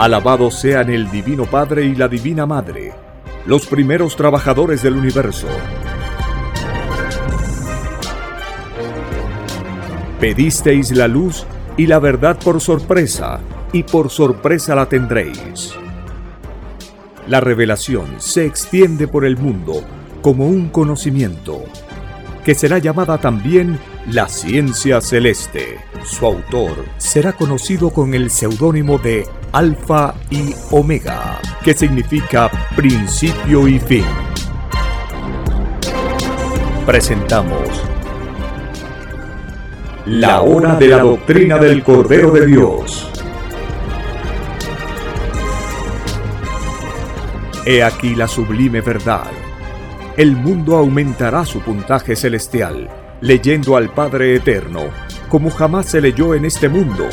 Alabados sean el Divino Padre y la Divina Madre, los primeros trabajadores del universo. Pedisteis la luz y la verdad por sorpresa, y por sorpresa la tendréis. La revelación se extiende por el mundo como un conocimiento, que será llamada también la ciencia celeste. Su autor será conocido con el seudónimo de Alfa y Omega, que significa principio y fin. Presentamos La hora de la doctrina del Cordero de Dios. He aquí la sublime verdad. El mundo aumentará su puntaje celestial, leyendo al Padre Eterno, como jamás se leyó en este mundo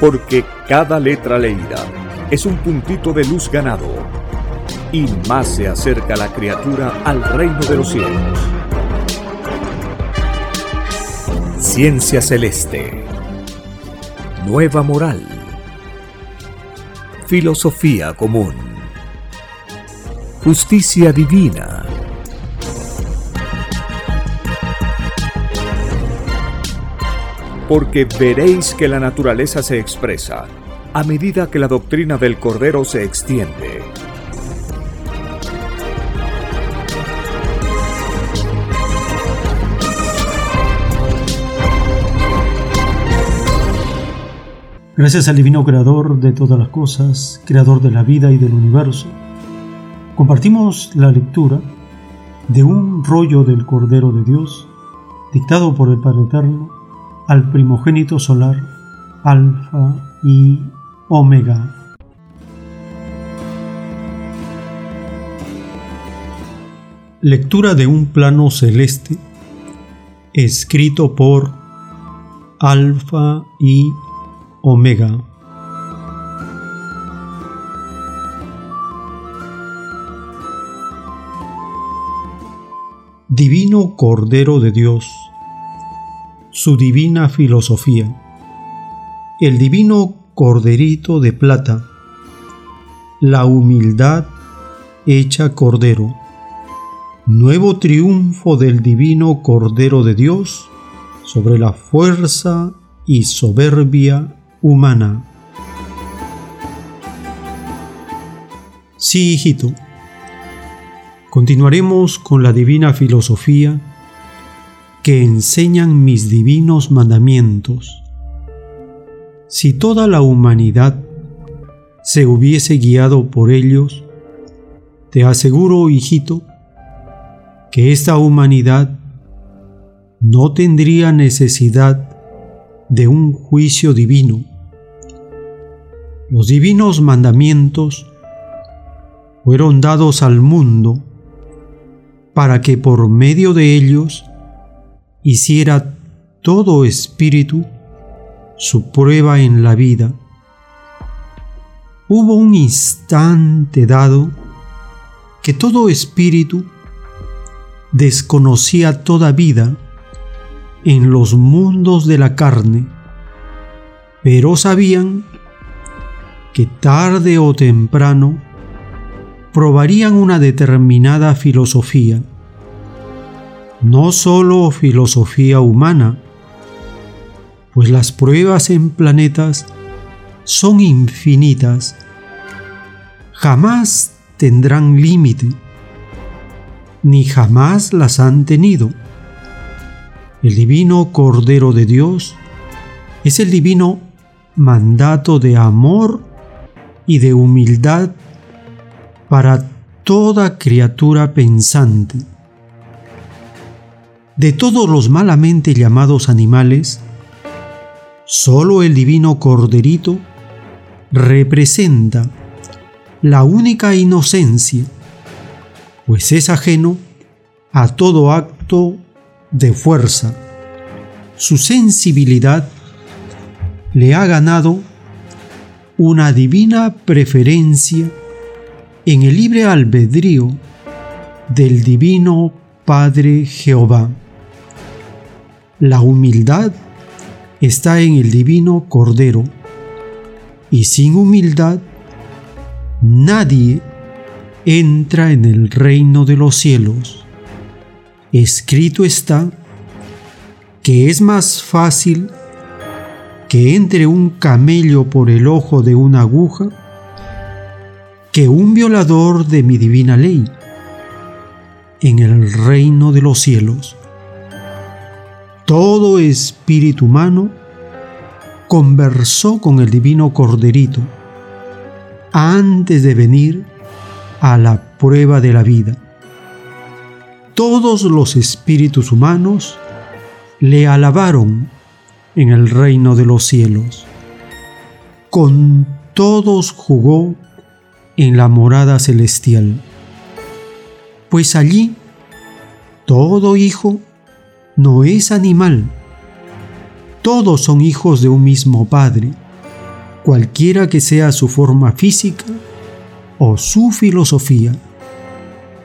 porque cada letra leída es un puntito de luz ganado, y más se acerca la criatura al reino de los cielos. Ciencia celeste. Nueva moral. Filosofía común. Justicia divina porque veréis que la naturaleza se expresa a medida que la doctrina del Cordero se extiende. Gracias al Divino Creador de todas las cosas, Creador de la vida y del universo, compartimos la lectura de un rollo del Cordero de Dios, dictado por el Padre Eterno, al primogénito solar, Alfa y Omega. Lectura de un plano celeste escrito por Alfa y Omega. Divino Cordero de Dios, su divina filosofía. El divino corderito de plata, la humildad hecha cordero, nuevo triunfo del divino Cordero de Dios sobre la fuerza y soberbia humana. Sí, hijito. Continuaremos con la divina filosofía que enseñan mis divinos mandamientos. Si toda la humanidad se hubiese guiado por ellos, te aseguro, hijito, que esta humanidad no tendría necesidad de un juicio divino. Los divinos mandamientos fueron dados al mundo para que por medio de ellos hiciera todo espíritu su prueba en la vida. Hubo un instante dado que todo espíritu desconocía toda vida en los mundos de la carne, pero sabían que tarde o temprano probarían una determinada filosofía no solo filosofía humana, pues las pruebas en planetas son infinitas, jamás tendrán límite, ni jamás las han tenido. El divino Cordero de Dios es el divino mandato de amor y de humildad para toda criatura pensante. De todos los malamente llamados animales, solo el divino corderito representa la única inocencia, pues es ajeno a todo acto de fuerza. Su sensibilidad le ha ganado una divina preferencia en el libre albedrío del divino Padre Jehová. La humildad está en el divino Cordero, y sin humildad nadie entra en el reino de los cielos. Escrito está que es más fácil que entre un camello por el ojo de una aguja que un violador de mi divina ley en el reino de los cielos. Todo espíritu humano conversó con el divino corderito antes de venir a la prueba de la vida. Todos los espíritus humanos le alabaron en el reino de los cielos. Con todos jugó en la morada celestial, pues allí todo hijo no es animal, todos son hijos de un mismo Padre, cualquiera que sea su forma física o su filosofía.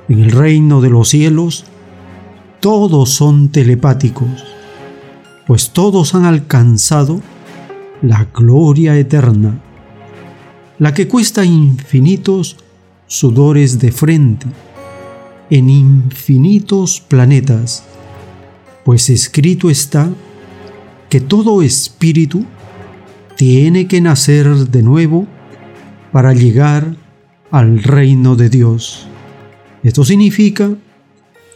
En el reino de los cielos, todos son telepáticos, pues todos han alcanzado la gloria eterna, la que cuesta infinitos sudores de frente, en infinitos planetas, pues escrito está que todo espíritu tiene que nacer de nuevo para llegar al reino de Dios. Esto significa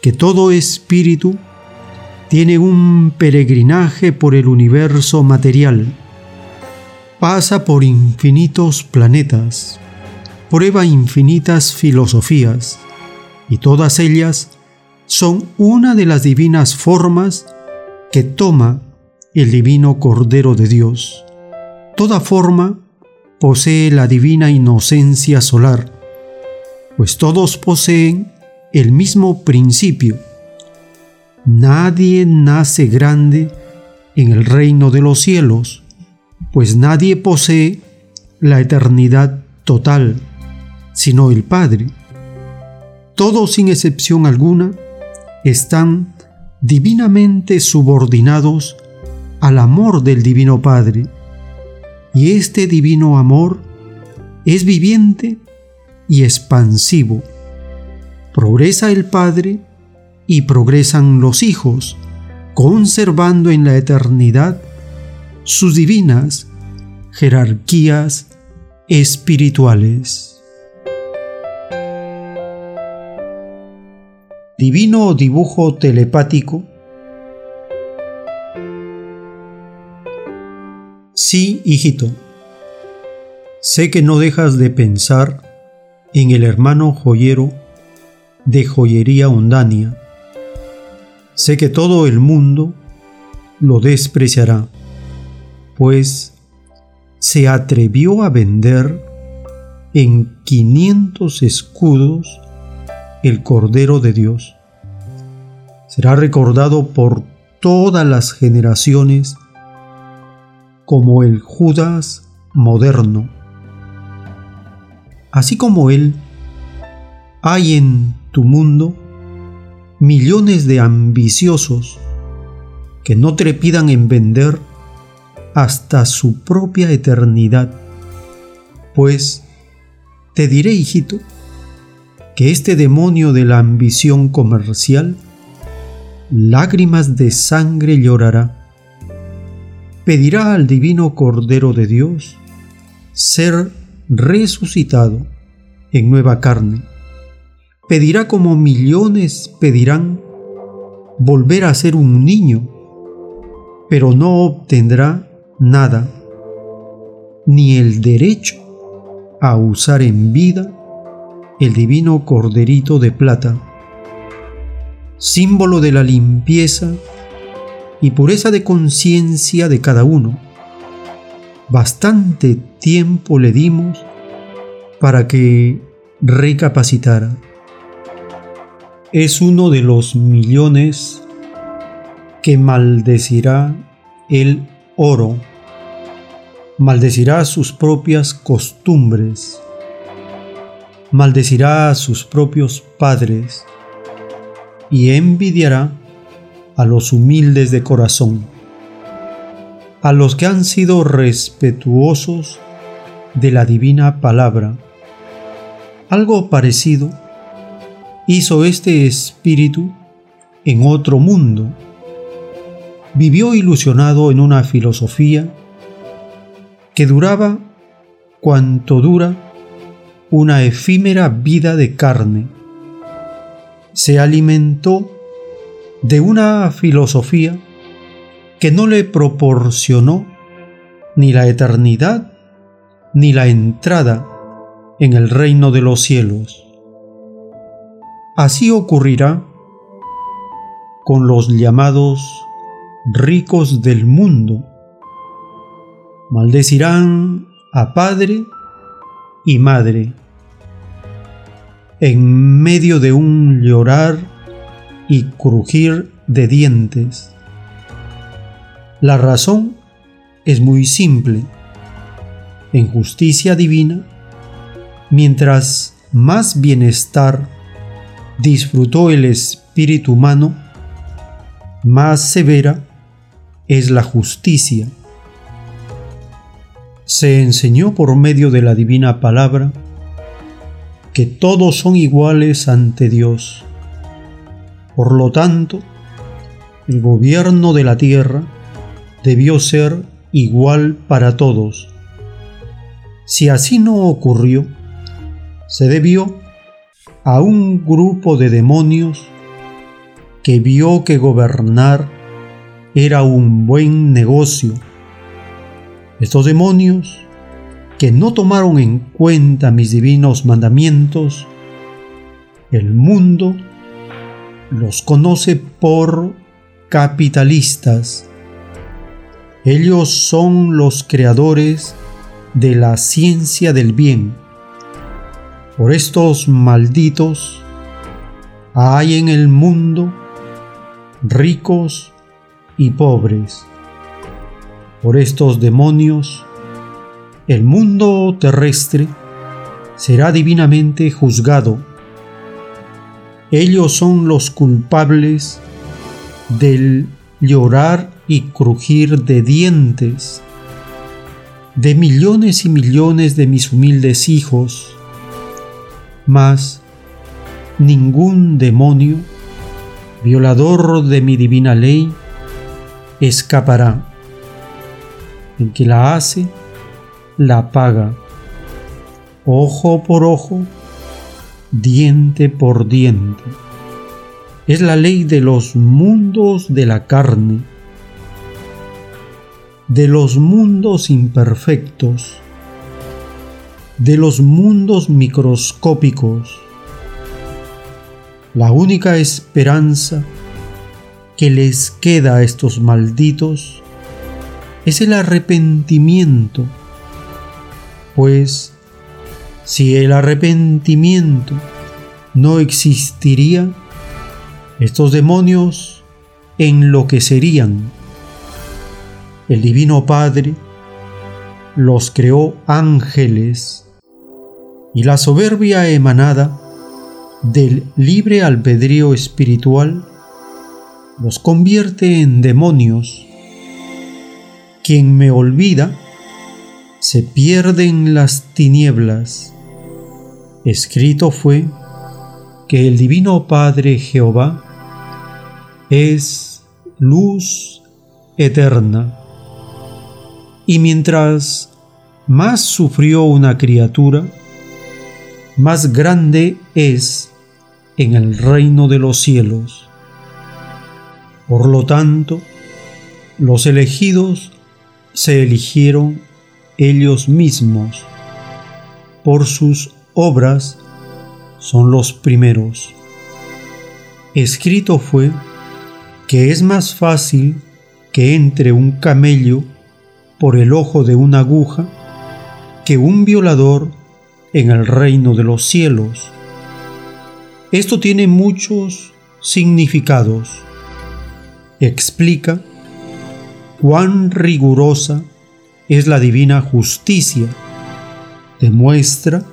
que todo espíritu tiene un peregrinaje por el universo material, pasa por infinitos planetas, prueba infinitas filosofías, y todas ellas son una de las divinas formas que toma el divino Cordero de Dios. Toda forma posee la divina inocencia solar, pues todos poseen el mismo principio. Nadie nace grande en el reino de los cielos, pues nadie posee la eternidad total, sino el Padre. Todos sin excepción alguna están divinamente subordinados al amor del Divino Padre y este divino amor es viviente y expansivo. Progresa el Padre y progresan los hijos, conservando en la eternidad sus divinas jerarquías espirituales. Divino dibujo telepático Sí, hijito, sé que no dejas de pensar en el hermano joyero de joyería Undania. Sé que todo el mundo lo despreciará, pues se atrevió a vender en 500 escudos el Cordero de Dios. Será recordado por todas las generaciones como el Judas moderno. Así como él, hay en tu mundo millones de ambiciosos que no trepidan en vender hasta su propia eternidad. Pues te diré, hijito, que este demonio de la ambición comercial lágrimas de sangre llorará pedirá al divino Cordero de Dios ser resucitado en nueva carne. Pedirá como millones pedirán volver a ser un niño, pero no obtendrá nada, ni el derecho a usar en vida el divino corderito de plata, símbolo de la limpieza y pureza de conciencia de cada uno. Bastante tiempo le dimos para que recapacitara. Es uno de los millones que maldecirá el oro, maldecirá sus propias costumbres, maldecirá a sus propios padres y envidiará a los humildes de corazón, a los que han sido respetuosos de la divina palabra, Algo parecido hizo este espíritu en otro mundo. Vivió ilusionado en una filosofía que duraba cuanto dura una efímera vida de carne. Se alimentó de una filosofía que no le proporcionó ni la eternidad ni la entrada en el reino de los cielos. Así ocurrirá con los llamados ricos del mundo. Maldecirán a padre y madre en medio de un llorar y crujir de dientes. La razón es muy simple. En justicia divina, mientras más bienestar disfrutó el espíritu humano, más severa es la justicia. Se enseñó por medio de la divina palabra que todos son iguales ante Dios. Por lo tanto, el gobierno de la tierra debió ser igual para todos. Si así no ocurrió, se debió a un grupo de demonios que vio que gobernar era un buen negocio. Estos demonios, que no tomaron en cuenta mis divinos mandamientos, el mundo los conoce por capitalistas. Ellos son los creadores de la ciencia del bien. Por estos malditos hay en el mundo ricos y pobres. Por estos demonios, el mundo terrestre será divinamente juzgado ellos son los culpables del llorar y crujir de dientes de millones y millones de mis humildes hijos, mas ningún demonio, violador de mi divina ley, escapará. El que la hace, la paga, ojo por ojo, diente por diente. Es la ley de los mundos de la carne, de los mundos imperfectos, de los mundos microscópicos. La única esperanza que les queda a estos malditos es el arrepentimiento, pues si el arrepentimiento no existiría, estos demonios enloquecerían. El Divino Padre los creó ángeles y la soberbia emanada del libre albedrío espiritual los convierte en demonios. Quien me olvida se pierde en las tinieblas escrito fue que el Divino Padre Jehová es luz eterna. Y mientras más sufrió una criatura, más grande es en el reino de los cielos. Por lo tanto, los elegidos se eligieron ellos mismos por sus obras son los primeros. Escrito fue que es más fácil que entre un camello por el ojo de una aguja que un violador en el reino de los cielos. Esto tiene muchos significados. Explica cuán rigurosa es la divina justicia. Demuestra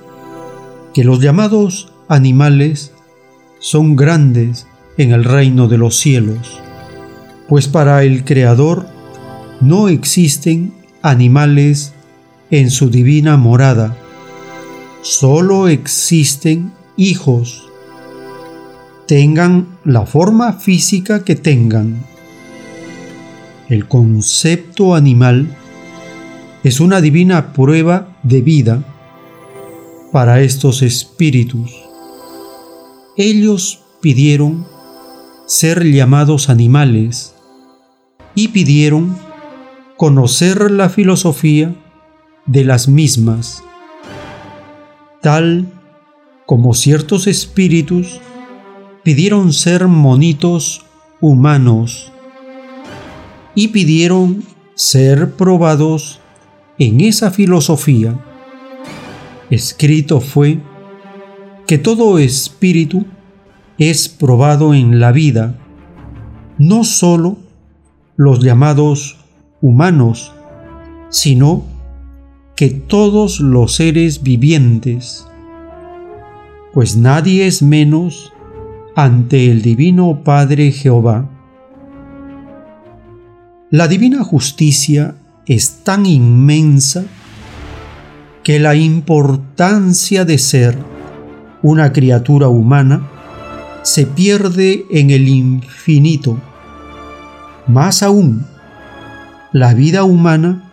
que los llamados animales son grandes en el reino de los cielos, pues para el Creador no existen animales en su divina morada, solo existen hijos, tengan la forma física que tengan. El concepto animal es una divina prueba de vida para estos espíritus. Ellos pidieron ser llamados animales y pidieron conocer la filosofía de las mismas, tal como ciertos espíritus pidieron ser monitos humanos y pidieron ser probados en esa filosofía. Escrito fue que todo espíritu es probado en la vida, no sólo los llamados humanos, sino que todos los seres vivientes, pues nadie es menos ante el Divino Padre Jehová. La divina justicia es tan inmensa que la importancia de ser una criatura humana se pierde en el infinito. Más aún, la vida humana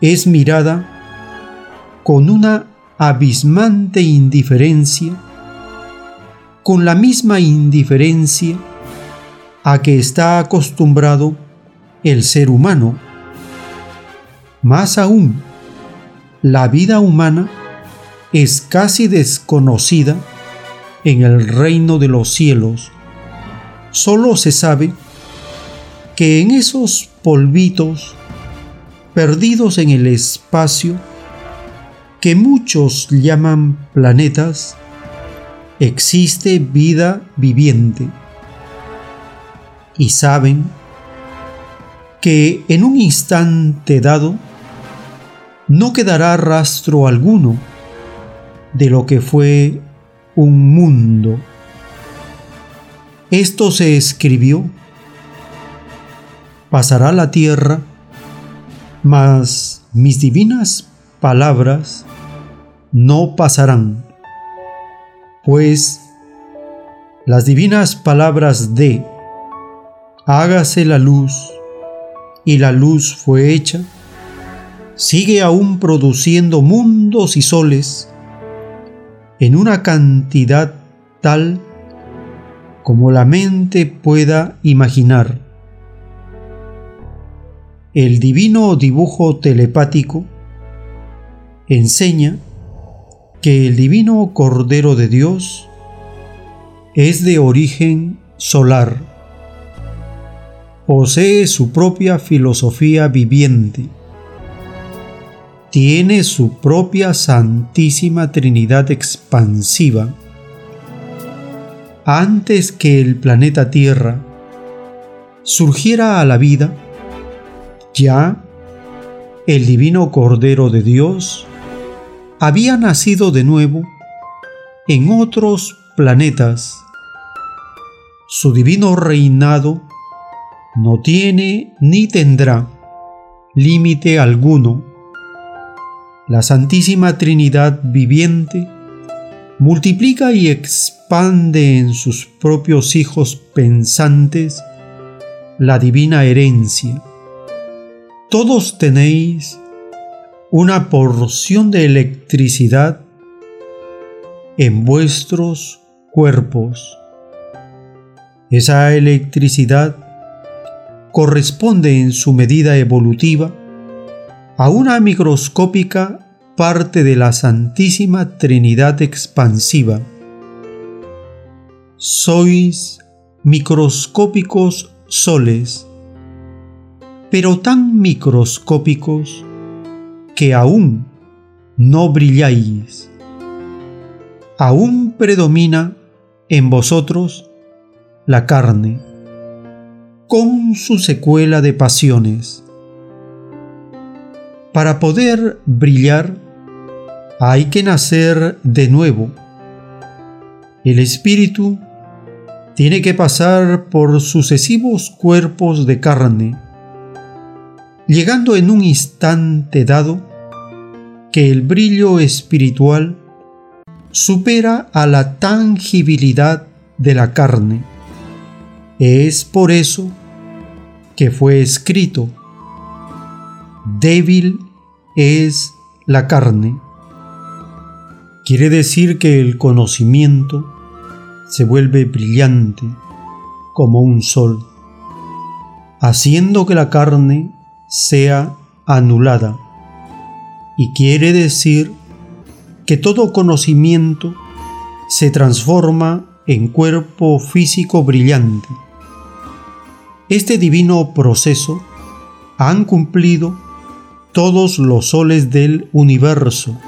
es mirada con una abismante indiferencia, con la misma indiferencia a que está acostumbrado el ser humano. Más aún, la vida humana es casi desconocida en el reino de los cielos. Solo se sabe que en esos polvitos perdidos en el espacio, que muchos llaman planetas, existe vida viviente. Y saben que en un instante dado no quedará rastro alguno de lo que fue un mundo. Esto se escribió. Pasará la tierra, mas mis divinas palabras no pasarán, pues las divinas palabras de hágase la luz y la luz fue hecha, sigue aún produciendo mundos y soles en una cantidad tal como la mente pueda imaginar. El divino dibujo telepático enseña que el divino Cordero de Dios es de origen solar, posee su propia filosofía viviente, tiene su propia Santísima Trinidad expansiva. Antes que el planeta Tierra surgiera a la vida, ya el divino Cordero de Dios había nacido de nuevo en otros planetas. Su divino reinado no tiene ni tendrá límite alguno la Santísima Trinidad viviente multiplica y expande en sus propios hijos pensantes la divina herencia. Todos tenéis una porción de electricidad en vuestros cuerpos. Esa electricidad corresponde en su medida evolutiva a una microscópica parte de la Santísima Trinidad expansiva. Sois microscópicos soles, pero tan microscópicos que aún no brilláis. Aún predomina en vosotros la carne, con su secuela de pasiones para poder brillar hay que nacer de nuevo. El espíritu tiene que pasar por sucesivos cuerpos de carne, llegando en un instante dado que el brillo espiritual supera a la tangibilidad de la carne. Es por eso que fue escrito, débil es la carne. Quiere decir que el conocimiento se vuelve brillante como un sol, haciendo que la carne sea anulada. Y quiere decir que todo conocimiento se transforma en cuerpo físico brillante. Este divino proceso han cumplido todos los soles del universo.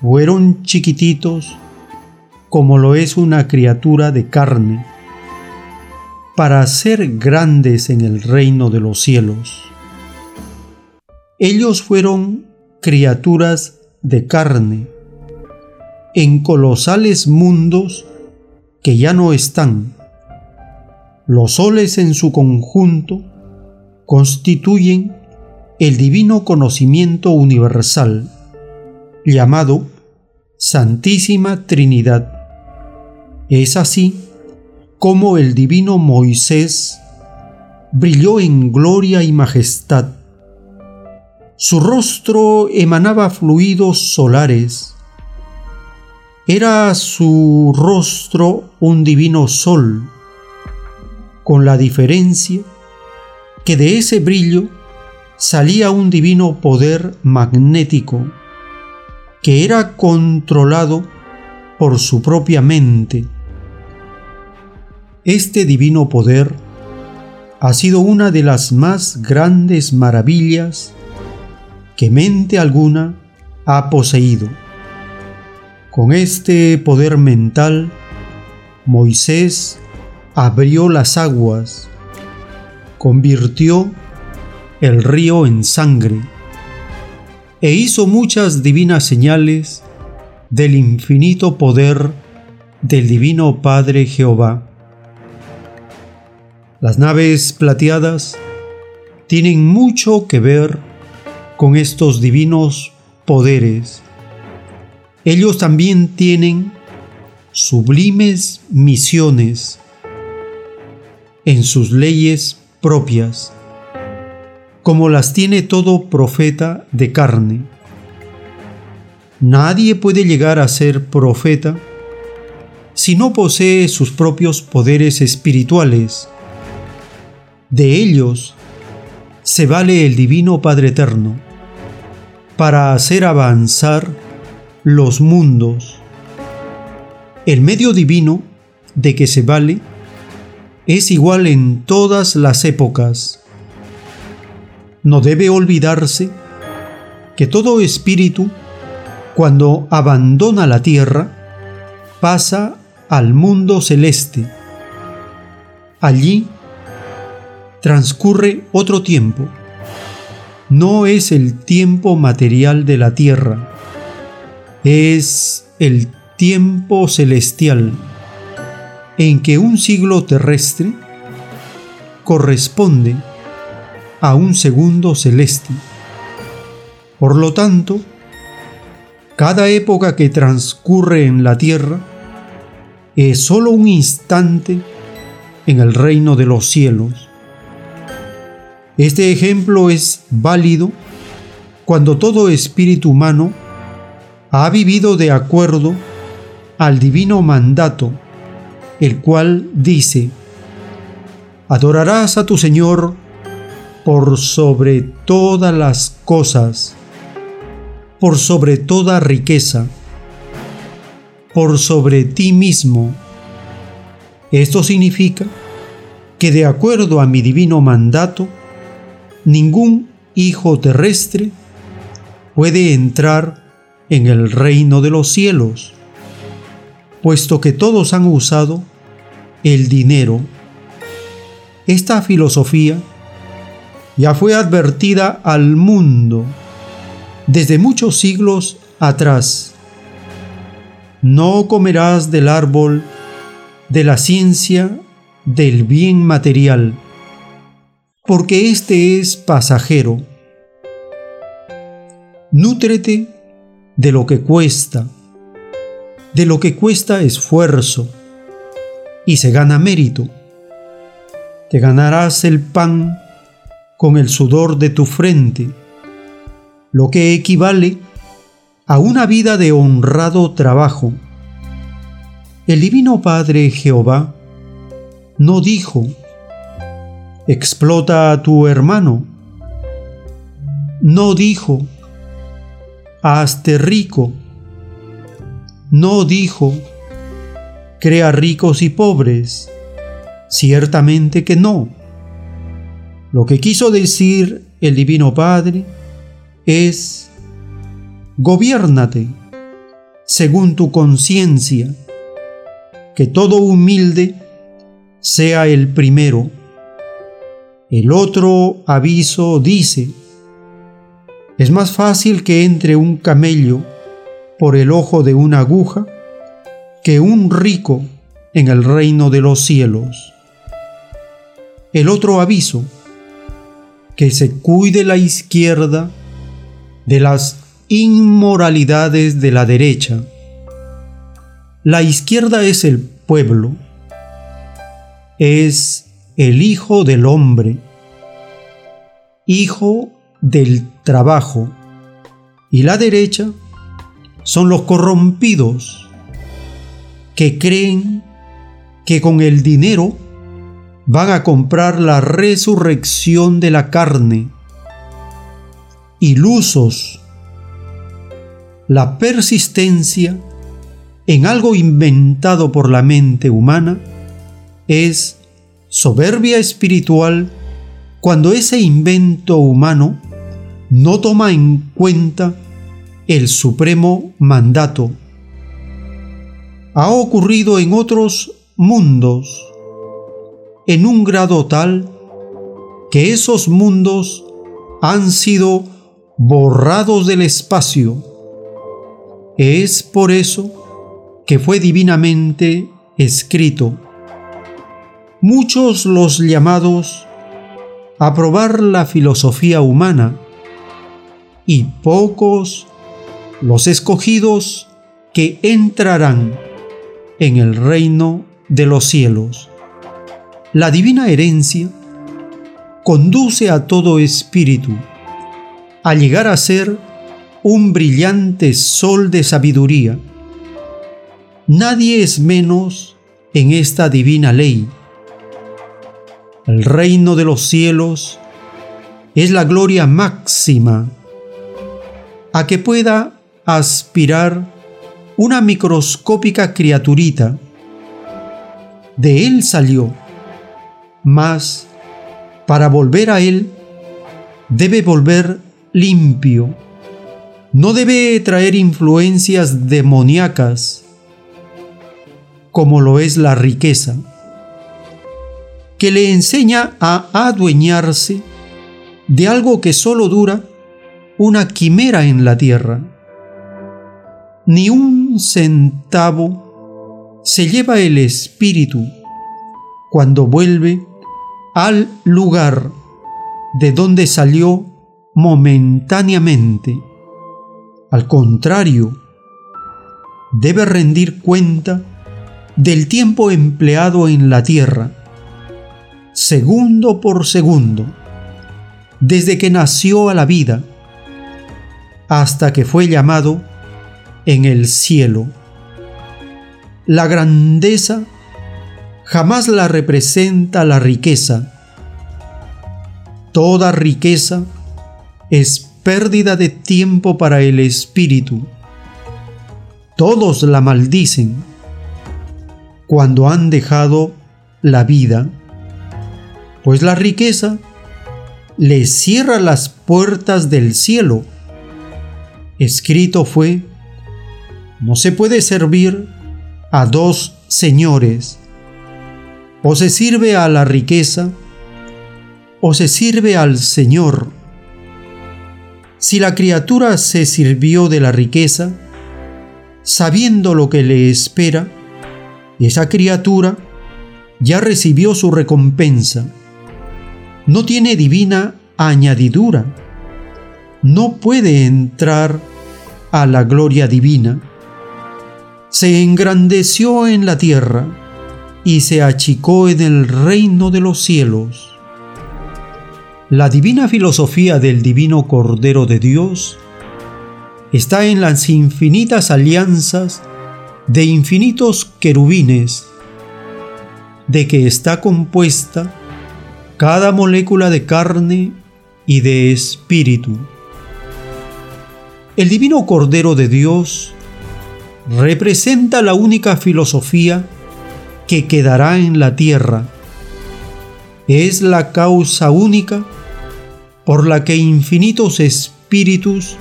Fueron chiquititos como lo es una criatura de carne, para ser grandes en el reino de los cielos. Ellos fueron criaturas de carne, en colosales mundos que ya no están. Los soles en su conjunto constituyen el divino conocimiento universal, llamado Santísima Trinidad. Es así como el divino Moisés brilló en gloria y majestad. Su rostro emanaba fluidos solares era su rostro un divino sol, con la diferencia que de ese brillo salía un divino poder magnético que era controlado por su propia mente. Este divino poder ha sido una de las más grandes maravillas que mente alguna ha poseído. Con este poder mental, Moisés abrió las aguas, convirtió el río en sangre e hizo muchas divinas señales del infinito poder del Divino Padre Jehová. Las naves plateadas tienen mucho que ver con estos divinos poderes ellos también tienen sublimes misiones en sus leyes propias, como las tiene todo profeta de carne. Nadie puede llegar a ser profeta si no posee sus propios poderes espirituales. De ellos se vale el Divino Padre Eterno para hacer avanzar los mundos. El medio divino de que se vale es igual en todas las épocas. No debe olvidarse que todo espíritu, cuando abandona la tierra, pasa al mundo celeste. Allí transcurre otro tiempo. No es el tiempo material de la tierra es el tiempo celestial en que un siglo terrestre corresponde a un segundo celeste. Por lo tanto, cada época que transcurre en la tierra es sólo un instante en el reino de los cielos. Este ejemplo es válido cuando todo espíritu humano ha vivido de acuerdo al divino mandato, el cual dice, adorarás a tu Señor por sobre todas las cosas, por sobre toda riqueza, por sobre ti mismo. Esto significa que de acuerdo a mi divino mandato, ningún hijo terrestre puede entrar en el reino de los cielos, puesto que todos han usado el dinero. Esta filosofía ya fue advertida al mundo desde muchos siglos atrás. No comerás del árbol de la ciencia del bien material, porque éste es pasajero. Nútrete de lo que cuesta, de lo que cuesta esfuerzo y se gana mérito. Te ganarás el pan con el sudor de tu frente, lo que equivale a una vida de honrado trabajo. El Divino Padre Jehová no dijo, explota a tu hermano, no dijo, hazte rico, no dijo, crea ricos y pobres, ciertamente que no. Lo que quiso decir el Divino Padre es, gobiérnate según tu conciencia, que todo humilde sea el primero. El otro aviso dice, es más fácil que entre un camello por el ojo de una aguja que un rico en el reino de los cielos. El otro aviso, que se cuide la izquierda de las inmoralidades de la derecha. La izquierda es el pueblo, es el Hijo del Hombre, Hijo del trabajo, y la derecha son los corrompidos que creen que con el dinero van a comprar la resurrección de la carne. Ilusos. La persistencia en algo inventado por la mente humana es soberbia espiritual cuando ese invento humano no toma en cuenta el supremo mandato. Ha ocurrido en otros mundos en un grado tal que esos mundos han sido borrados del espacio. Es por eso que fue divinamente escrito. Muchos los llamados a probar la filosofía humana y pocos los escogidos que entrarán en el reino de los cielos. La divina herencia conduce a todo espíritu a llegar a ser un brillante sol de sabiduría. Nadie es menos en esta divina ley. El reino de los cielos es la gloria máxima a que pueda aspirar una microscópica criaturita. De él salió, mas para volver a él debe volver limpio. No debe traer influencias demoníacas como lo es la riqueza, que le enseña a adueñarse de algo que solo dura una quimera en la tierra ni un centavo se lleva el espíritu cuando vuelve al lugar de donde salió momentáneamente. Al contrario, debe rendir cuenta del tiempo empleado en la tierra, segundo por segundo, desde que nació a la vida hasta que fue llamado en el cielo. La grandeza jamás la representa la riqueza. Toda riqueza es pérdida de tiempo para el espíritu. Todos la maldicen cuando han dejado la vida, pues la riqueza le cierra las puertas del cielo. Escrito fue no se puede servir a dos señores. O se sirve a la riqueza o se sirve al Señor. Si la criatura se sirvió de la riqueza, sabiendo lo que le espera, esa criatura ya recibió su recompensa. No tiene divina añadidura. No puede entrar a la gloria divina se engrandeció en la tierra y se achicó en el reino de los cielos. La divina filosofía del divino Cordero de Dios está en las infinitas alianzas de infinitos querubines, de que está compuesta cada molécula de carne y de espíritu. El divino Cordero de Dios representa la única filosofía que quedará en la tierra. Es la causa única por la que infinitos espíritus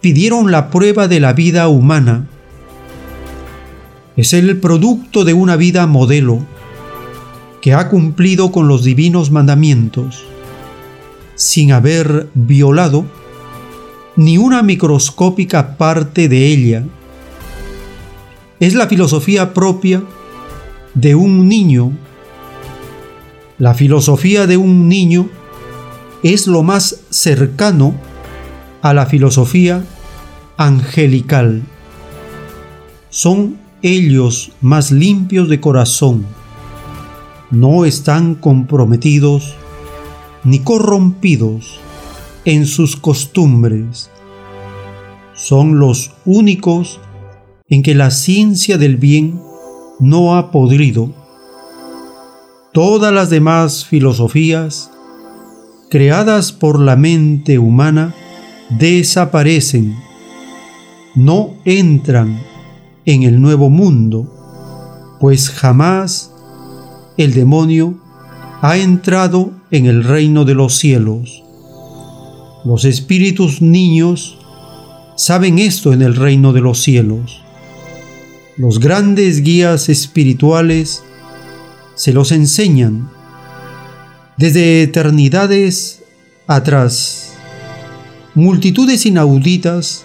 pidieron la prueba de la vida humana. Es el producto de una vida modelo que ha cumplido con los divinos mandamientos, sin haber violado ni una microscópica parte de ella. Es la filosofía propia de un niño. La filosofía de un niño es lo más cercano a la filosofía angelical. Son ellos más limpios de corazón. No están comprometidos ni corrompidos en sus costumbres. Son los únicos en que la ciencia del bien no ha podrido. Todas las demás filosofías, creadas por la mente humana, desaparecen, no entran en el nuevo mundo, pues jamás el demonio ha entrado en el reino de los cielos. Los espíritus niños saben esto en el reino de los cielos. Los grandes guías espirituales se los enseñan desde eternidades atrás multitudes inauditas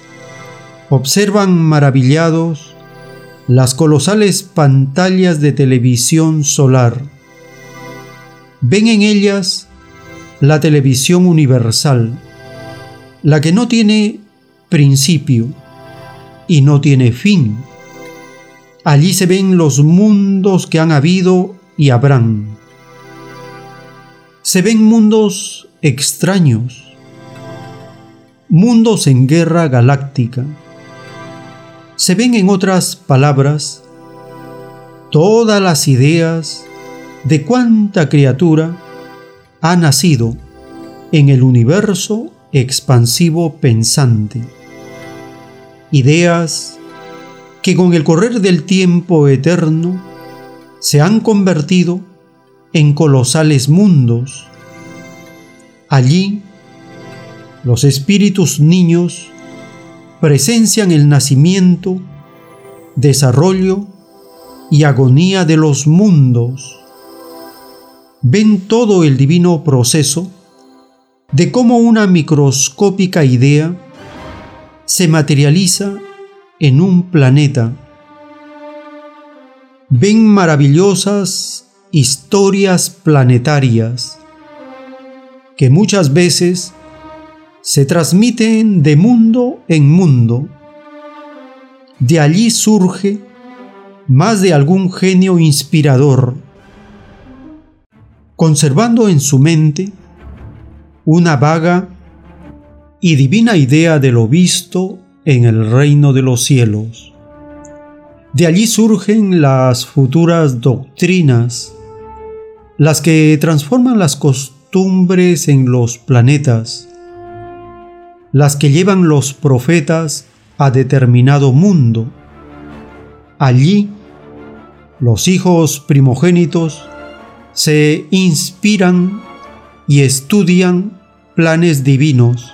observan maravillados las colosales pantallas de televisión solar. Ven en ellas la televisión universal, la que no tiene principio y no tiene fin. Allí se ven los mundos que han habido y habrán. Se ven mundos extraños, mundos en guerra galáctica. Se ven en otras palabras todas las ideas de cuánta criatura ha nacido en el universo expansivo pensante. Ideas que con el correr del tiempo eterno se han convertido en colosales mundos. Allí los espíritus niños presencian el nacimiento, desarrollo y agonía de los mundos. Ven todo el divino proceso de cómo una microscópica idea se materializa en un planeta. Ven maravillosas historias planetarias que muchas veces se transmiten de mundo en mundo. De allí surge más de algún genio inspirador, conservando en su mente una vaga y divina idea de lo visto en el reino de los cielos. De allí surgen las futuras doctrinas, las que transforman las costumbres en los planetas, las que llevan los profetas a determinado mundo. Allí, los hijos primogénitos se inspiran y estudian planes divinos.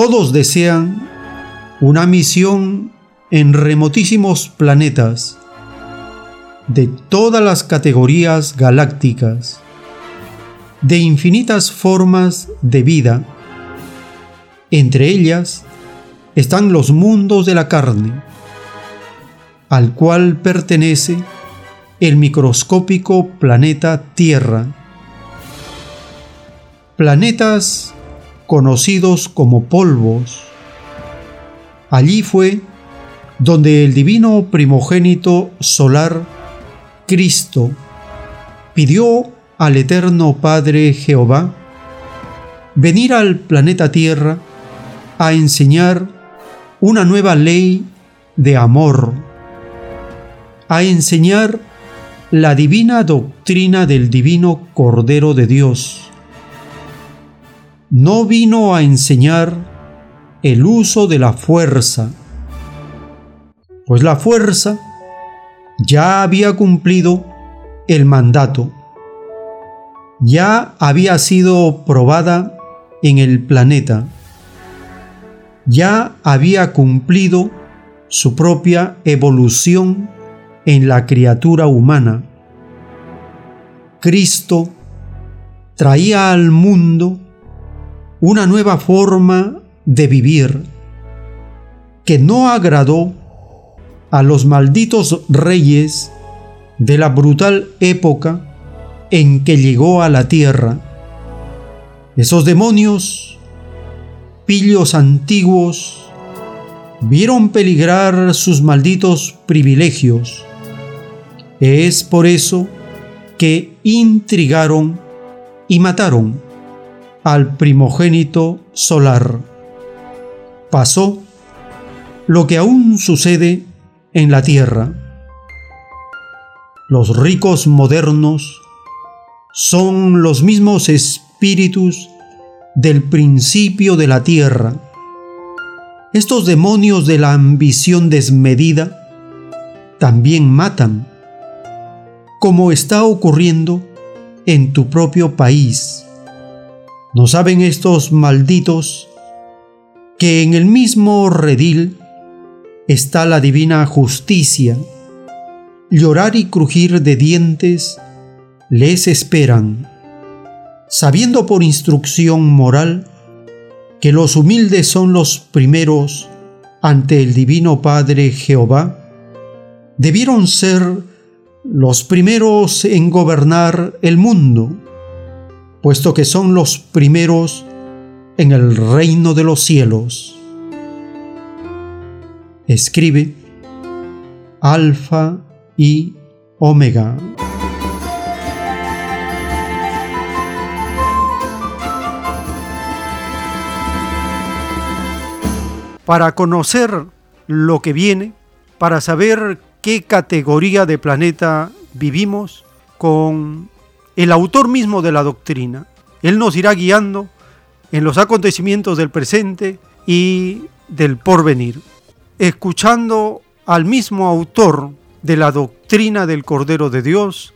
Todos desean una misión en remotísimos planetas de todas las categorías galácticas, de infinitas formas de vida entre ellas están los mundos de la carne, al cual pertenece el microscópico planeta Tierra. Planetas conocidos como polvos. Allí fue donde el divino primogénito solar, Cristo, pidió al eterno Padre Jehová venir al planeta Tierra a enseñar una nueva ley de amor, a enseñar la divina doctrina del divino Cordero de Dios. No vino a enseñar el uso de la fuerza, pues la fuerza ya había cumplido el mandato, ya había sido probada en el planeta, ya había cumplido su propia evolución en la criatura humana. Cristo traía al mundo una nueva forma de vivir que no agradó a los malditos reyes de la brutal época en que llegó a la tierra. Esos demonios, pillos antiguos, vieron peligrar sus malditos privilegios. Es por eso que intrigaron y mataron al primogénito solar. Pasó lo que aún sucede en la tierra. Los ricos modernos son los mismos espíritus del principio de la tierra estos demonios de la ambición desmedida también matan, como está ocurriendo en tu propio país. ¿No saben estos malditos que en el mismo redil está la divina justicia? Llorar y crujir de dientes les esperan, sabiendo por instrucción moral que los humildes son los primeros ante el Divino Padre Jehová, debieron ser los primeros en gobernar el mundo, puesto que son los primeros en el reino de los cielos. Escribe Alfa y Omega. para conocer lo que viene, para saber qué categoría de planeta vivimos con el autor mismo de la doctrina. Él nos irá guiando en los acontecimientos del presente y del porvenir, escuchando al mismo autor de la doctrina del Cordero de Dios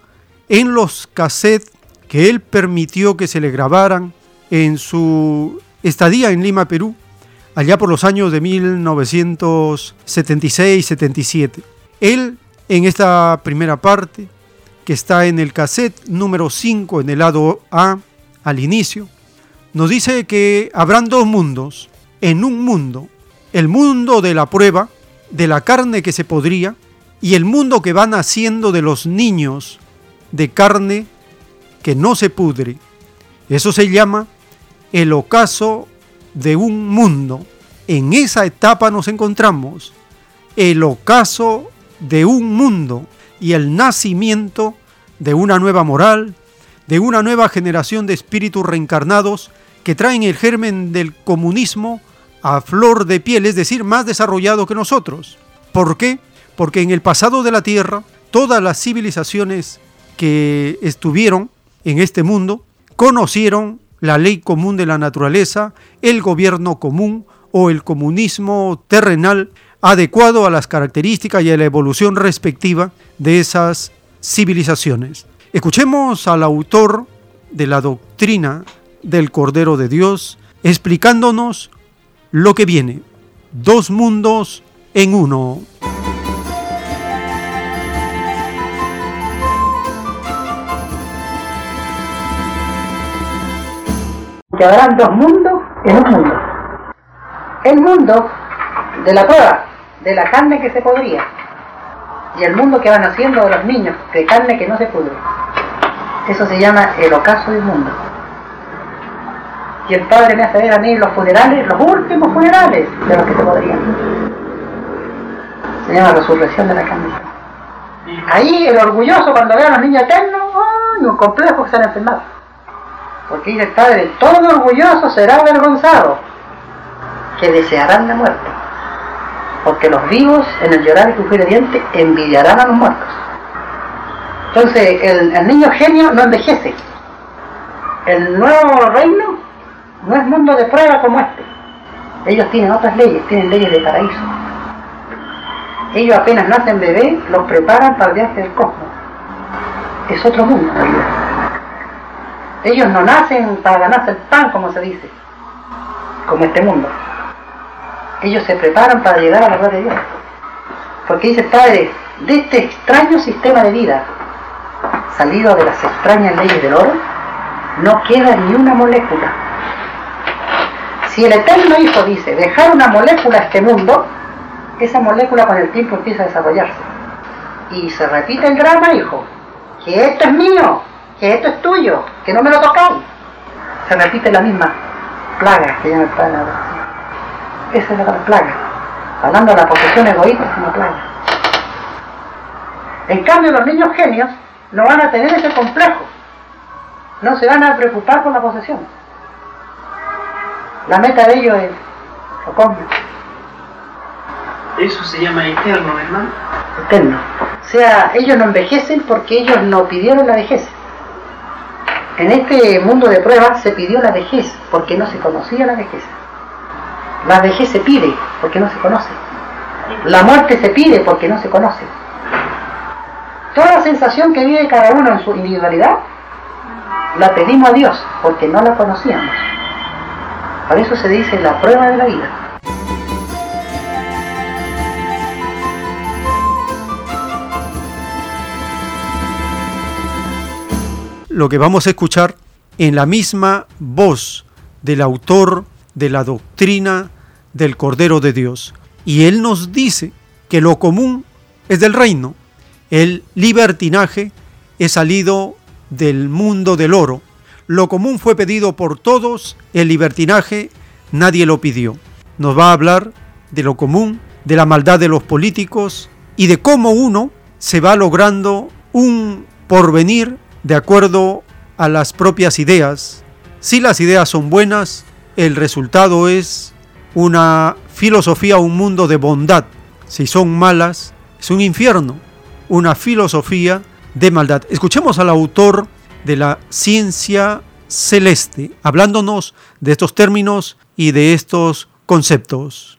en los cassettes que él permitió que se le grabaran en su estadía en Lima, Perú, allá por los años de 1976-77. Él, en esta primera parte, que está en el cassette número 5, en el lado A, al inicio, nos dice que habrán dos mundos. En un mundo, el mundo de la prueba, de la carne que se podría, y el mundo que va naciendo de los niños de carne que no se pudre. Eso se llama el ocaso de un mundo. En esa etapa nos encontramos el ocaso de un mundo y el nacimiento de una nueva moral, de una nueva generación de espíritus reencarnados que traen el germen del comunismo a flor de piel, es decir, más desarrollado que nosotros. ¿Por qué? Porque en el pasado de la Tierra, todas las civilizaciones que estuvieron en este mundo conocieron la ley común de la naturaleza, el gobierno común o el comunismo terrenal adecuado a las características y a la evolución respectiva de esas civilizaciones. Escuchemos al autor de la doctrina del Cordero de Dios explicándonos lo que viene. Dos mundos en uno. que dos mundos en un mundo. El mundo de la prueba, de la carne que se podría, y el mundo que van haciendo de los niños, de carne que no se pudre. Eso se llama el ocaso del mundo. Y el Padre me hace ver a mí los funerales, los últimos funerales de los que se podrían. Se llama resurrección de la carne. Ahí el orgulloso cuando ve a los niños eternos, ¡ay! un complejo que se han enfermado. Porque dice el Padre, todo orgulloso será avergonzado, que desearán la muerte. Porque los vivos en el llorar y crujir dientes envidiarán a los muertos. Entonces el, niño genio no envejece. El nuevo reino no es mundo de prueba como este. Ellos tienen otras leyes, tienen leyes de paraíso. Ellos apenas nacen bebés, los preparan para el viaje del cosmos. Es otro mundo en. Ellos no nacen para ganarse el pan, como se dice, como este mundo. Ellos se preparan para llegar a la gloria de Dios. Porque dice Padre, de este extraño sistema de vida, salido de las extrañas leyes del oro, no queda ni una molécula. Si el Eterno Hijo dice dejar una molécula a este mundo, esa molécula con el tiempo empieza a desarrollarse. Y se repite el drama, hijo, que esto es mío, que esto es tuyo, que no me lo tocáis. Se repite la misma plaga que llama el Padre Esa es la plaga. Hablando de la posesión egoísta es una plaga. En cambio, los niños genios no van a tener ese complejo. No se van a preocupar por la posesión. La meta de ellos es lo cósmico. Eso se llama eterno, hermano. Eterno. O sea, ellos no envejecen porque ellos no pidieron la vejez. En este mundo de pruebas se pidió la vejez porque no se conocía la vejez. La vejez se pide porque no se conoce. La muerte se pide porque no se conoce. Toda sensación que vive cada uno en su individualidad la pedimos a Dios porque no la conocíamos. Por eso se dice la prueba de la vida. Lo que vamos a escuchar en la misma voz del autor de la doctrina del Cordero de Dios. Y él nos dice que lo común es del reino. El libertinaje es salido del mundo del oro. Lo común fue pedido por todos, el libertinaje nadie lo pidió. Nos va a hablar de lo común, de la maldad de los políticos y de cómo uno se va logrando un porvenir de acuerdo a las propias ideas. Si las ideas son buenas, el resultado es una filosofía, un mundo de bondad. Si son malas, es un infierno, una filosofía de maldad. Escuchemos al autor de la ciencia celeste, hablándonos de estos términos y de estos conceptos.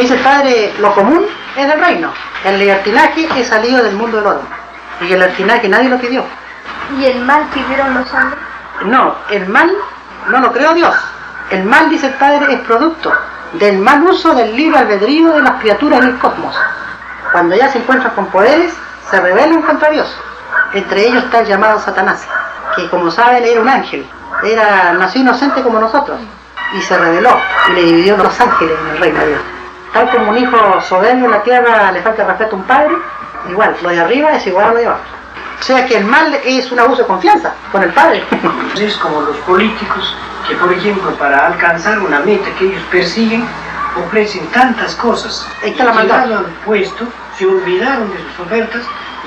Dice el padre, lo común es del reino. El libertinaje es salido del mundo del oro. Y el libertinaje nadie lo pidió. ¿Y el mal pidieron los hombres? No, el mal no lo creó Dios. El mal, dice el padre, es producto del mal uso del libre albedrío de las criaturas en el cosmos. Cuando ya se encuentran con poderes, se rebelan contra Dios. Entre ellos está el llamado Satanás, que como saben era un ángel, era, nació inocente como nosotros, y se rebeló y le dividió los ángeles en el reino de Dios. Tal como un hijo soberbio en la tierra le falta respeto a un padre, igual, lo de arriba es igual a lo de abajo. O sea que el mal es un abuso de confianza con el padre. Es como los políticos que, por ejemplo, para alcanzar una meta que ellos persiguen, ofrecen tantas cosas. Ahí está la maldad. Al puesto, se olvidaron de sus ofertas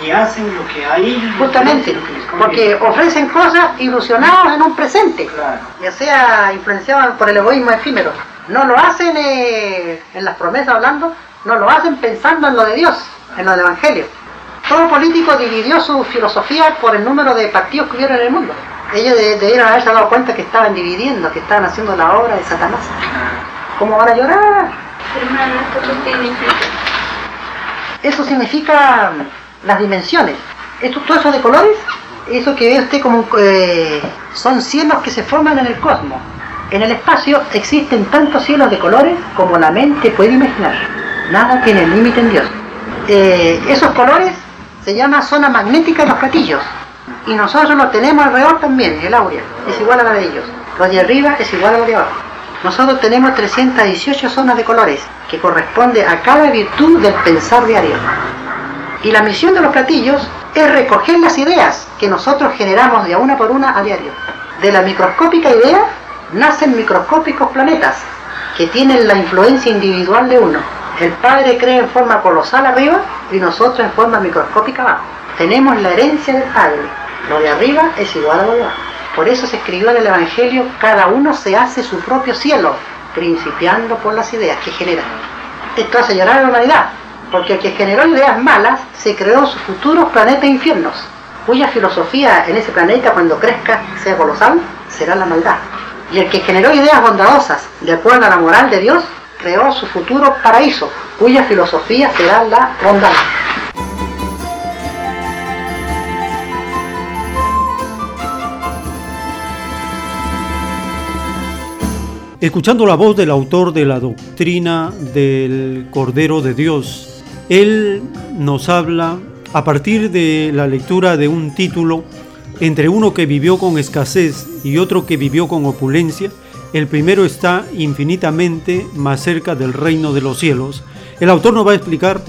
y hacen lo que a ellos Justamente, parece, lo que les conviene. porque ofrecen cosas ilusionados en un presente, Claro. ya sea influenciados por el egoísmo efímero. No lo hacen eh, en las promesas hablando, no lo hacen pensando en lo de Dios, en lo del Evangelio. Todo político dividió su filosofía por el número de partidos que hubieron en el mundo. Ellos de- debieron haberse dado cuenta que estaban dividiendo, que estaban haciendo la obra de Satanás. ¿Cómo van a llorar? Eso significa las dimensiones. Esto, todo eso de colores, eso que ve usted como eh, son cielos que se forman en el cosmos. En el espacio existen tantos cielos de colores como la mente puede imaginar. Nada tiene límite en Dios. Eh, esos colores se llama zona magnética de los platillos. Y nosotros los tenemos alrededor también, el áurea. Es igual a la de ellos. Lo de arriba es igual a lo de abajo. Nosotros tenemos 318 zonas de colores, que corresponde a cada virtud del pensar diario. Y la misión de los platillos es recoger las ideas que nosotros generamos de una por una a diario. de la microscópica idea nacen microscópicos planetas que tienen la influencia individual de uno. El Padre cree en forma colosal arriba y nosotros en forma microscópica abajo. Tenemos la herencia del Padre. Lo de arriba es igual a lo de abajo. Por eso se escribió en el Evangelio, cada uno se hace su propio cielo, principiando por las ideas que generan. Esto hace llorar a la humanidad, porque el que generó ideas malas se creó sus futuros planetas infiernos, cuya filosofía en ese planeta cuando crezca sea colosal, será la maldad. Y el que generó ideas bondadosas de acuerdo a la moral de Dios, creó su futuro paraíso, cuya filosofía será la bondad. Escuchando la voz del autor de la doctrina del Cordero de Dios, él nos habla a partir de la lectura de un título entre uno que vivió con escasez y otro que vivió con opulencia, el primero está infinitamente más cerca del reino de los cielos. El autor nos va a explicar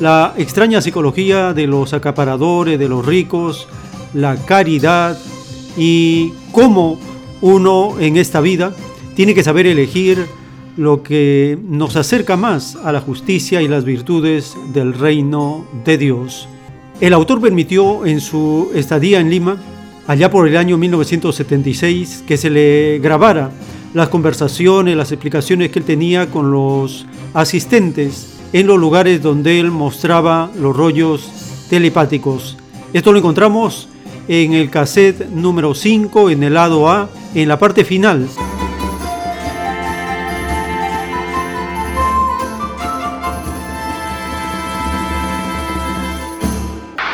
la extraña psicología de los acaparadores, de los ricos, la caridad y cómo uno en esta vida tiene que saber elegir lo que nos acerca más a la justicia y las virtudes del reino de Dios. El autor permitió en su estadía en Lima, allá por el año 1976, que se le grabara las conversaciones, las explicaciones que él tenía con los asistentes en los lugares donde él mostraba los rollos telepáticos. Esto lo encontramos en el cassette número 5, en el lado A, en la parte final.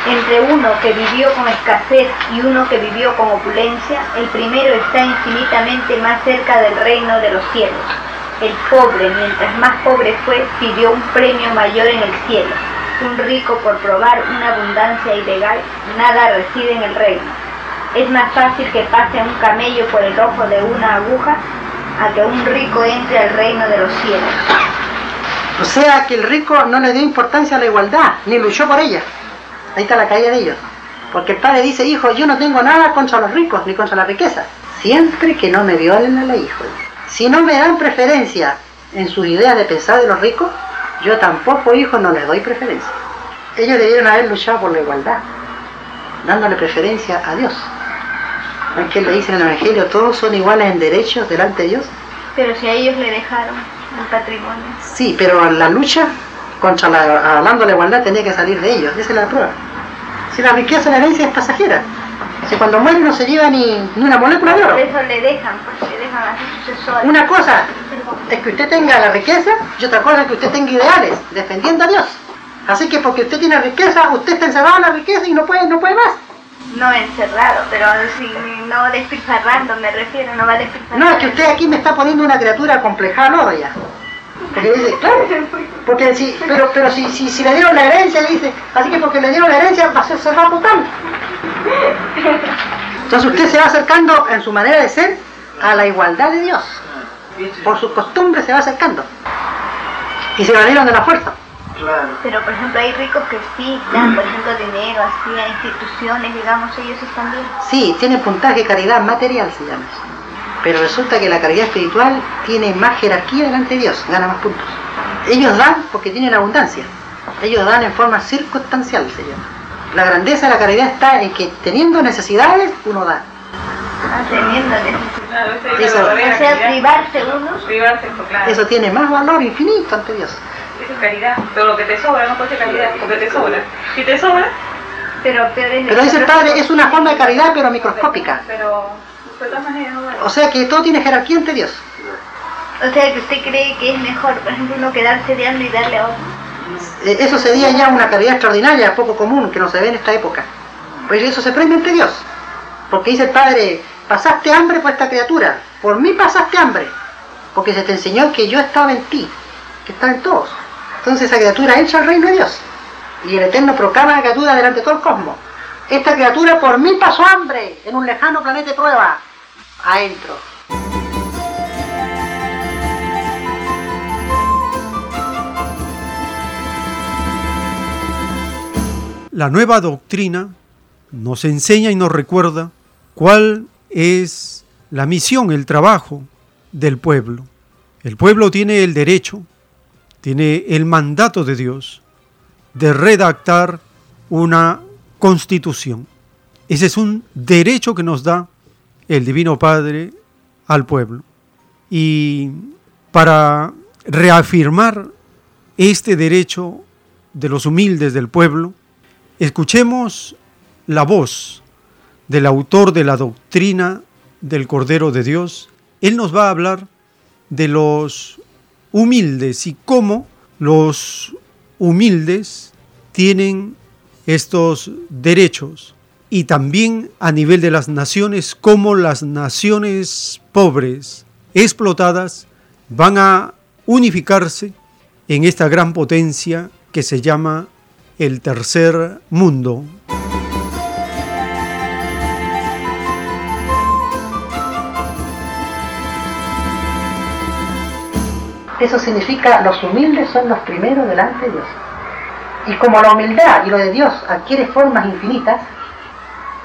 Entre uno que vivió con escasez y uno que vivió con opulencia, el primero está infinitamente más cerca del reino de los cielos. El pobre, mientras más pobre fue, pidió un premio mayor en el cielo. Un rico por probar una abundancia ilegal, nada recibe en el reino. Es más fácil que pase un camello por el ojo de una aguja a que un rico entre al reino de los cielos. O sea que el rico no le dio importancia a la igualdad, ni luchó por ella. Ahí está la caída de ellos. Porque el padre dice, hijo, yo no tengo nada contra los ricos ni contra la riqueza. Siempre que no me violen a la hijo. Si no me dan preferencia en sus ideas de pensar de los ricos, yo tampoco, hijo, no les doy preferencia. Ellos debieron haber luchado por la igualdad, dándole preferencia a Dios. ¿No es que le dice en el Evangelio, todos son iguales en derechos delante de Dios? Pero si a ellos le dejaron el patrimonio. Sí, pero la lucha contra la, hablando de la igualdad tenía que salir de ellos, esa es la prueba. Si la riqueza, la herencia es pasajera. Si cuando muere no se lleva ni, ni una molécula de oro. Por eso le dejan, porque le dejan a sus sucesores. Una cosa es que usted tenga la riqueza y otra cosa es que usted tenga ideales, defendiendo a Dios. Así que porque usted tiene riqueza, usted está encerrado en la riqueza y no puede, no puede más. No encerrado, pero si no despilfarrando me refiero, no va despilfarrando. No, es que usted aquí me está poniendo una criatura complejada lodo ya. Porque dice, claro, porque si, pero, pero si, si, si le dieron la herencia, le dice, así que porque le dieron la herencia va a ser cerrado total. Entonces usted se va acercando en su manera de ser a la igualdad de Dios. Por sus costumbres se va acercando. Y se valieron de la fuerza. Pero por ejemplo hay ricos que sí dan, por ejemplo, dinero así a instituciones, digamos, ellos están bien. Sí, tiene puntaje caridad material, se llama. Pero resulta que la caridad espiritual tiene más jerarquía delante de Dios, gana más puntos. Ellos dan porque tienen abundancia. Ellos dan en forma circunstancial, se llama. La grandeza de la caridad está en que teniendo necesidades, uno da. Ah, teniendo necesidades. Eso, O sea, privarse uno. Privarse, pues, claro. eso tiene más valor infinito ante Dios. Eso es caridad. Pero lo que te sobra no puede ser caridad, porque te sobra. Si te sobra, Pero Pero dice el padre, es una forma de caridad, pero microscópica. pero de todas maneras no vale. O sea que todo tiene jerarquía ante Dios. O sea, que usted cree que es mejor, por ejemplo, uno quedarse de hambre y darle a otro. Eh, Eso sería ya una caridad extraordinaria, poco común, que no se ve en esta época. Pues eso se premia ante Dios. Porque dice el Padre, pasaste hambre por esta criatura, por mí pasaste hambre. Porque se te enseñó que yo estaba en ti, que estaba en todos. Entonces esa criatura entra al reino de Dios. Y el Eterno proclama a la criatura delante de todo el cosmos. Esta criatura por mí pasó hambre en un lejano planeta de prueba. Adentro. La nueva doctrina nos enseña y nos recuerda cuál es la misión, el trabajo del pueblo. El pueblo tiene el derecho, tiene el mandato de Dios de redactar una constitución. Ese es un derecho que nos da el Divino Padre al pueblo. Y para reafirmar este derecho de los humildes del pueblo, escuchemos la voz del autor de la doctrina del Cordero de Dios. Él nos va a hablar de los humildes y cómo los humildes tienen estos derechos y también a nivel de las naciones, cómo las naciones pobres, explotadas, van a unificarse en esta gran potencia que se llama el tercer mundo. Eso significa los humildes son los primeros delante de Dios. Y como la humildad y lo de Dios adquiere formas infinitas,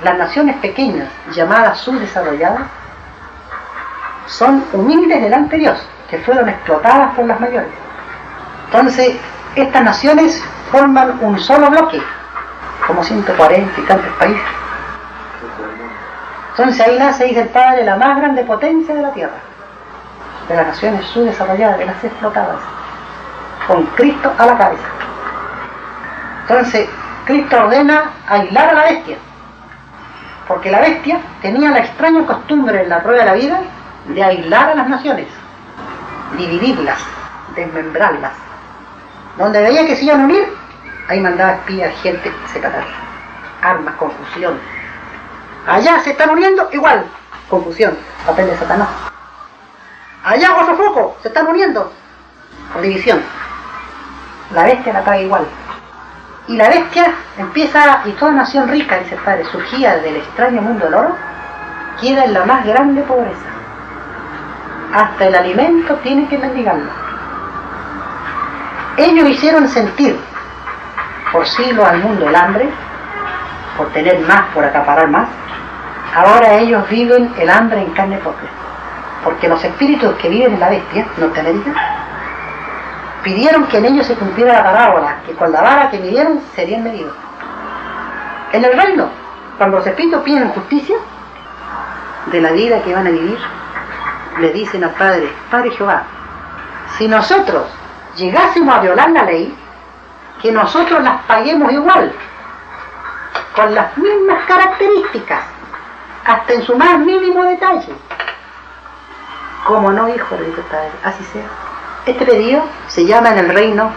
las naciones pequeñas, llamadas subdesarrolladas, son humildes delante de Dios, que fueron explotadas por las mayores. Entonces, estas naciones forman un solo bloque, como 140 y tantos países. Entonces ahí nace, dice el Padre, la más grande potencia de la Tierra, de las naciones subdesarrolladas, de las explotadas, con Cristo a la cabeza. Entonces, Cristo ordena aislar a la bestia, porque la bestia tenía la extraña costumbre en la prueba de la vida de aislar a las naciones, dividirlas, desmembrarlas. Donde veía que se iban a unir, ahí mandaba espías, gente, separar. Armas, confusión. Allá se están uniendo, igual, confusión, papel de Satanás. Allá otro se están uniendo, división. La bestia la cae igual. Y la bestia empieza, y toda nación rica, dice el padre, surgía del extraño mundo del oro, queda en la más grande pobreza. Hasta el alimento tiene que mendigarlo. Ellos hicieron sentir por siglos al mundo el hambre, por tener más, por acaparar más. Ahora ellos viven el hambre en carne propia. Porque los espíritus que viven en la bestia, Norteamérica, pidieron que en ellos se cumpliera la parábola, que con la vara que midieron serían medidos. En el reino, cuando los espíritus piden justicia de la vida que van a vivir, le dicen al Padre, Padre Jehová, si nosotros llegásemos a violar la ley, que nosotros las paguemos igual, con las mismas características, hasta en su más mínimo detalle. Como no, hijo, le dice el Padre, así sea. Este pedido se llama en el reino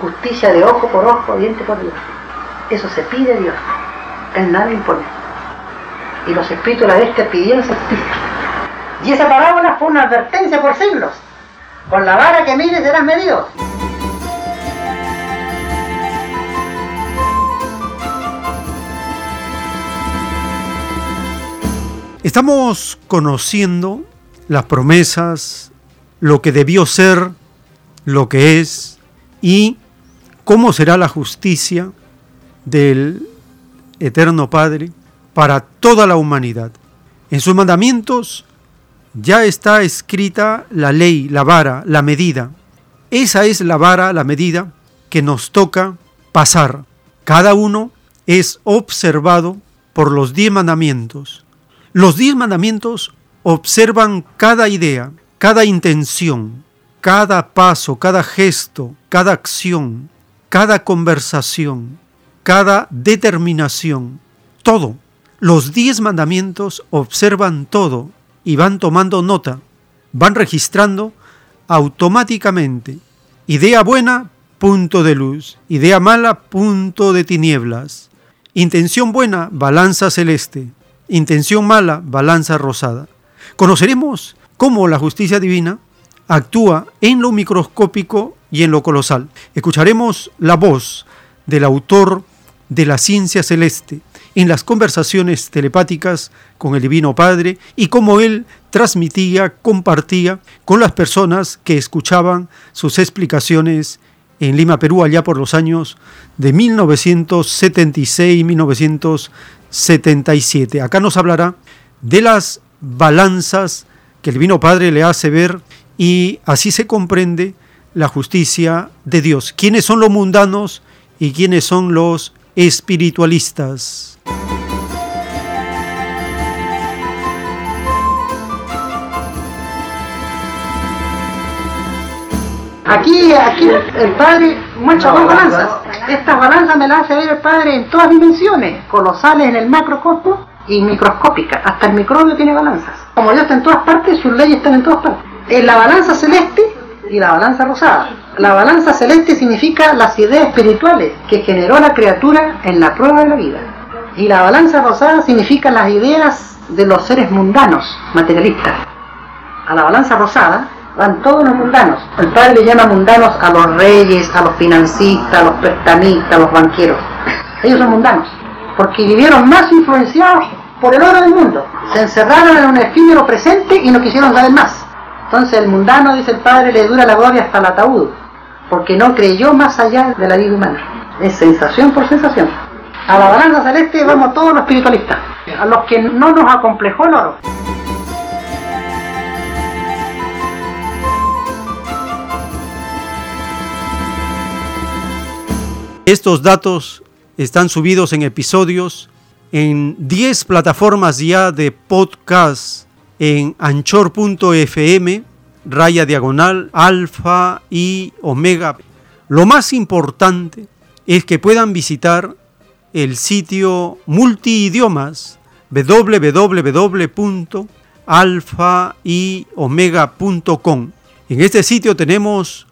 justicia de ojo por ojo, diente por diente. Eso se pide a Dios. Él nada impone. Y los espíritus de la bestia pidieron justicia. Y esa parábola fue una advertencia por siglos. Con la vara que mires serás medido. Estamos conociendo las promesas, lo que debió ser, lo que es y cómo será la justicia del Eterno Padre para toda la humanidad. En sus mandamientos ya está escrita la ley, la vara, la medida. Esa es la vara, la medida que nos toca pasar. Cada uno es observado por los diez mandamientos. Los diez mandamientos observan cada idea, cada intención, cada paso, cada gesto, cada acción, cada conversación, cada determinación, todo. Los diez mandamientos observan todo y van tomando nota, van registrando automáticamente. Idea buena, punto de luz. Idea mala, punto de tinieblas. Intención buena, balanza celeste. Intención mala, balanza rosada. Conoceremos cómo la justicia divina actúa en lo microscópico y en lo colosal. Escucharemos la voz del autor de la ciencia celeste en las conversaciones telepáticas con el Divino Padre y cómo él transmitía, compartía con las personas que escuchaban sus explicaciones en Lima, Perú, allá por los años de 1976 1977. Acá nos hablará de las balanzas que el Divino Padre le hace ver y así se comprende la justicia de Dios. ¿Quiénes son los mundanos y quiénes son los espiritualistas? Aquí, aquí el padre muestra dos balanzas. Estas balanzas me las hace ver el padre en todas dimensiones, colosales en el macrocosmos y microscópicas. Hasta el microbio tiene balanzas. Como Dios está en todas partes, sus leyes están en todas partes. En la balanza celeste y la balanza rosada. La balanza celeste significa las ideas espirituales que generó la criatura en la prueba de la vida. Y la balanza rosada significa las ideas de los seres mundanos, materialistas. A la balanza rosada van todos los mundanos. El padre le llama mundanos a los reyes, a los financistas, a los prestamistas, a los banqueros. Ellos son mundanos, porque vivieron más influenciados por el oro del mundo. Se encerraron en un efímero presente y no quisieron saber más. Entonces el mundano, dice el padre, le dura la gloria hasta el ataúd, porque no creyó más allá de la vida humana. Es sensación por sensación. A la balanza celeste vamos todos los espiritualistas, a los que no nos acomplejó el oro. Estos datos están subidos en episodios en 10 plataformas ya de podcast en anchor.fm, raya diagonal, alfa y omega. Lo más importante es que puedan visitar el sitio multiidiomas www.alfayomega.com. En este sitio tenemos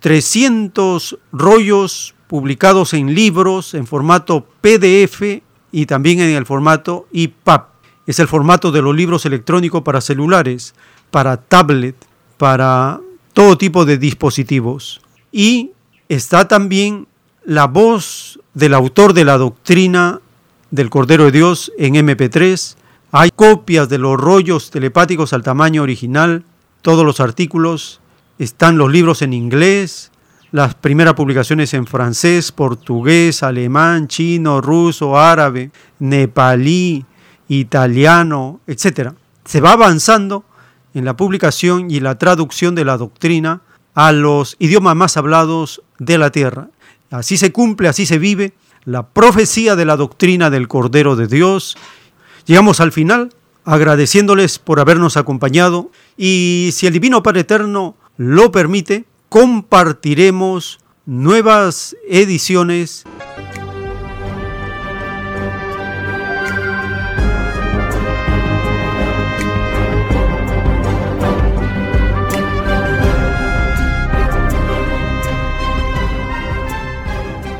300 rollos publicados en libros, en formato PDF y también en el formato EPUB. Es el formato de los libros electrónicos para celulares, para tablet, para todo tipo de dispositivos. Y está también la voz del autor de la doctrina del Cordero de Dios en MP3. Hay copias de los rollos telepáticos al tamaño original, todos los artículos. Están los libros en inglés, las primeras publicaciones en francés, portugués, alemán, chino, ruso, árabe, nepalí, italiano, etc. Se va avanzando en la publicación y la traducción de la doctrina a los idiomas más hablados de la tierra. Así se cumple, así se vive la profecía de la doctrina del Cordero de Dios. Llegamos al final agradeciéndoles por habernos acompañado y si el Divino Padre Eterno lo permite, compartiremos nuevas ediciones.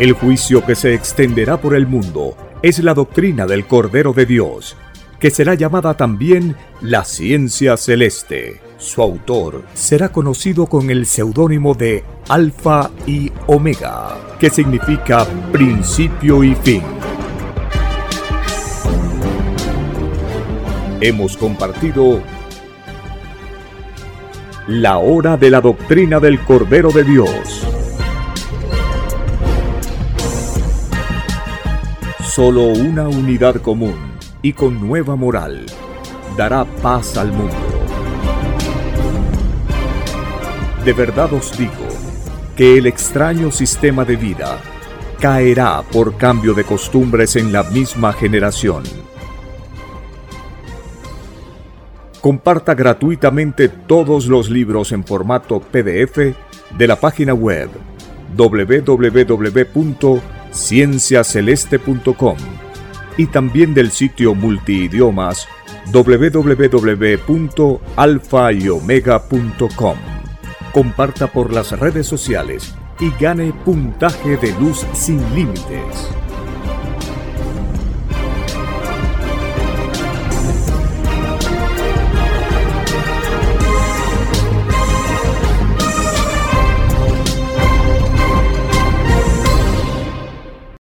El juicio que se extenderá por el mundo es la doctrina del Cordero de Dios, que será llamada también la ciencia celeste. Su autor será conocido con el seudónimo de Alfa y Omega, que significa principio y fin. Hemos compartido la hora de la doctrina del Cordero de Dios. Solo una unidad común y con nueva moral dará paz al mundo. De verdad os digo que el extraño sistema de vida caerá por cambio de costumbres en la misma generación. Comparta gratuitamente todos los libros en formato PDF de la página web www.cienciaceleste.com y también del sitio multiidiomas www.alfayomega.com comparta por las redes sociales y gane puntaje de luz sin límites.